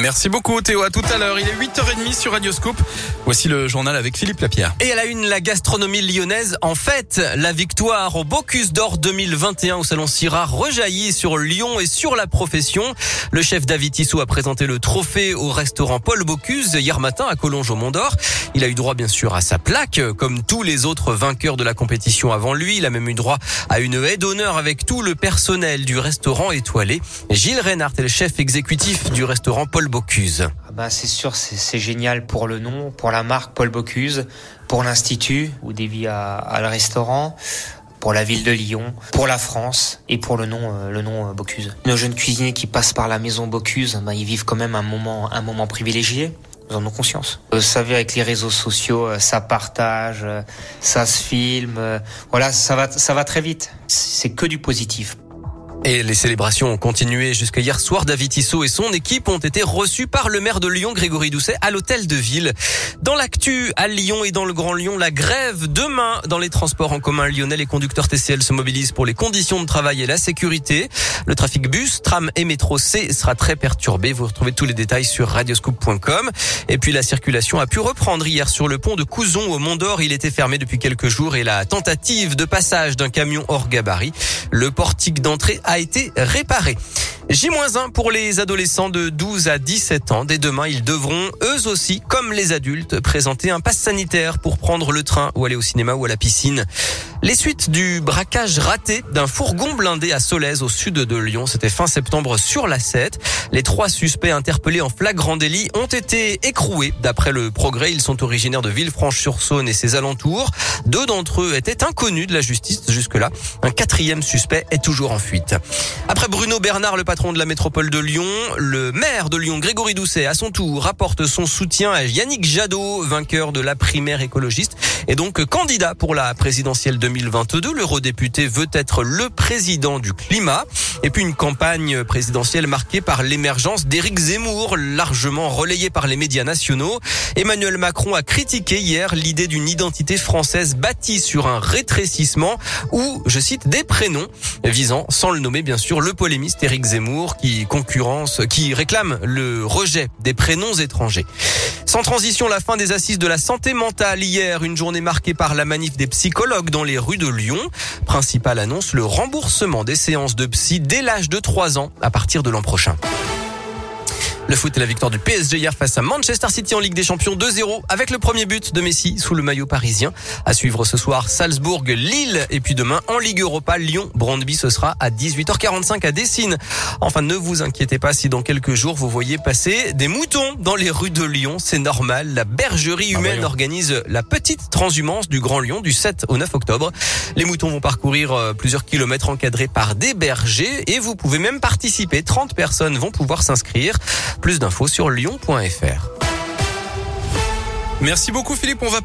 Merci beaucoup Théo, à tout à l'heure. Il est 8h30 sur Radioscope. Voici le journal avec Philippe Lapierre. Et à la une, la gastronomie lyonnaise en fête. La victoire au Bocuse d'Or 2021 au Salon Syrah rejaillit sur Lyon et sur la profession. Le chef David Tissot a présenté le trophée au restaurant Paul Bocuse hier matin à Collonges au Mont d'Or. Il a eu droit bien sûr à sa plaque, comme tous les autres vainqueurs de la compétition avant lui. Il a même eu droit à une haie d'honneur avec tout le personnel du restaurant étoilé. Gilles Reinhardt est le chef exécutif du restaurant Paul Bocuse. Ah bah c'est sûr, c'est génial pour le nom, pour la marque Paul Bocuse, pour l'institut où dévie à, à, le restaurant, pour la ville de Lyon, pour la France et pour le nom, euh, le nom euh, Bocuse. Nos jeunes cuisiniers qui passent par la maison Bocuse, bah, ils vivent quand même un moment, un moment privilégié. Nous en avons conscience. Vous savez, avec les réseaux sociaux, euh, ça partage, ça se filme. Voilà, ça va, ça va très vite. C'est que du positif. Et les célébrations ont continué jusqu'à hier soir. David Tissot et son équipe ont été reçus par le maire de Lyon, Grégory Doucet, à l'hôtel de ville. Dans l'actu, à Lyon et dans le Grand Lyon, la grève demain dans les transports en commun lyonnais. Les conducteurs TCL se mobilisent pour les conditions de travail et la sécurité. Le trafic bus, tram et métro C sera très perturbé. Vous retrouvez tous les détails sur radioscoop.com. Et puis la circulation a pu reprendre hier sur le pont de Couzon au Mont d'Or. Il était fermé depuis quelques jours et la tentative de passage d'un camion hors gabarit. Le portique d'entrée a été réparé. J-1 pour les adolescents de 12 à 17 ans. Dès demain, ils devront, eux aussi, comme les adultes, présenter un pass sanitaire pour prendre le train ou aller au cinéma ou à la piscine. Les suites du braquage raté d'un fourgon blindé à Solèze au sud de Lyon, c'était fin septembre sur la 7. Les trois suspects interpellés en flagrant délit ont été écroués. D'après le progrès, ils sont originaires de Villefranche-sur-Saône et ses alentours. Deux d'entre eux étaient inconnus de la justice jusque-là. Un quatrième suspect est toujours en fuite. Après Bruno Bernard, le patron de la métropole de Lyon, le maire de Lyon, Grégory Doucet, à son tour, rapporte son soutien à Yannick Jadot, vainqueur de la primaire écologiste et donc candidat pour la présidentielle 2022. L'eurodéputé veut être le président du climat. Et puis une campagne présidentielle marquée par l'émergence d'Éric Zemmour, largement relayée par les médias nationaux. Emmanuel Macron a critiqué hier l'idée d'une identité française bâtie sur un rétrécissement ou, je cite, des prénoms visant, sans le nommer bien sûr, le polémiste Éric Zemmour qui concurrence, qui réclame le rejet des prénoms étrangers. Sans transition, la fin des assises de la santé mentale hier, une journée marquée par la manif des psychologues dans les rues de Lyon. Principale annonce, le remboursement des séances de psy dès l'âge de 3 ans à partir de l'an prochain. Le foot et la victoire du PSG hier face à Manchester City en Ligue des Champions 2-0 avec le premier but de Messi sous le maillot parisien. À suivre ce soir Salzbourg, Lille et puis demain en Ligue Europa Lyon, Brandby ce sera à 18h45 à Dessine. Enfin ne vous inquiétez pas si dans quelques jours vous voyez passer des moutons dans les rues de Lyon, c'est normal. La bergerie ah, humaine organise la petite transhumance du Grand Lyon du 7 au 9 octobre. Les moutons vont parcourir euh, plusieurs kilomètres encadrés par des bergers et vous pouvez même participer. 30 personnes vont pouvoir s'inscrire. Plus d'infos sur lyon.fr. Merci beaucoup Philippe, on va